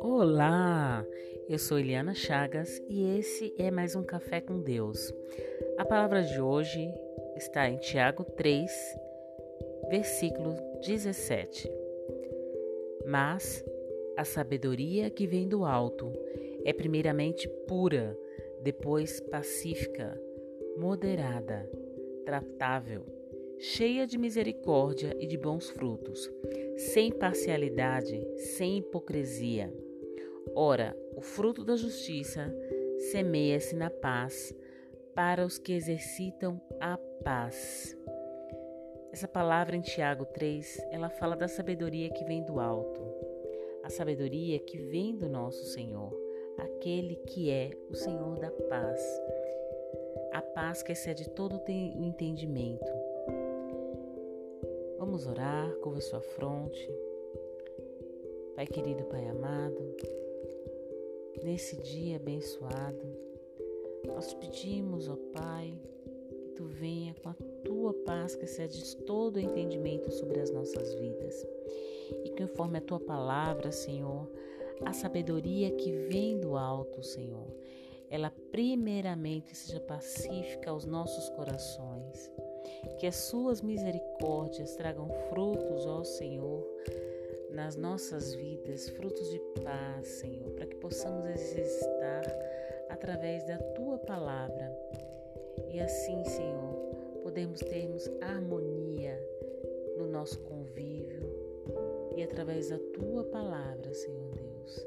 Olá, eu sou Eliana Chagas e esse é mais um Café com Deus. A palavra de hoje está em Tiago 3, versículo 17. Mas a sabedoria que vem do alto é primeiramente pura, depois pacífica, moderada, tratável, cheia de misericórdia e de bons frutos, sem parcialidade, sem hipocrisia. Ora, o fruto da justiça semeia-se na paz para os que exercitam a paz. Essa palavra em Tiago 3, ela fala da sabedoria que vem do alto, a sabedoria que vem do nosso Senhor, aquele que é o Senhor da paz, a paz que excede todo o entendimento. Vamos orar, curva sua fronte. Pai querido, Pai amado, nesse dia abençoado, nós pedimos, ó Pai, que tu venha com a tua paz que excede todo o entendimento sobre as nossas vidas. E conforme a tua palavra, Senhor, a sabedoria que vem do alto, Senhor, ela primeiramente seja pacífica aos nossos corações. Que as suas misericórdias tragam frutos, ó Senhor, nas nossas vidas, frutos de paz, Senhor, para que possamos exercitar através da tua palavra. E assim, Senhor, podemos termos harmonia no nosso convívio e através da tua palavra, Senhor Deus,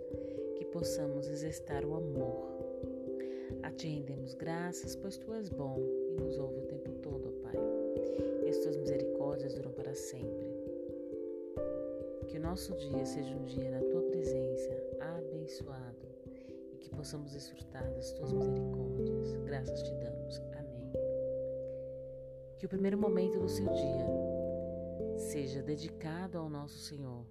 que possamos exercitar o amor. A ti rendemos graças, pois tu és bom e nos ouve o tempo todo, ó Pai. As tuas misericórdias duram para sempre. Que o nosso dia seja um dia na tua presença, abençoado, e que possamos desfrutar das tuas misericórdias. Graças te damos. Amém. Que o primeiro momento do seu dia seja dedicado ao nosso Senhor,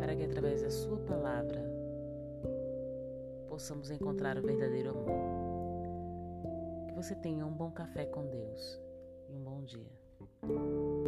para que através da Sua palavra possamos encontrar o verdadeiro amor. Que você tenha um bom café com Deus um bom dia.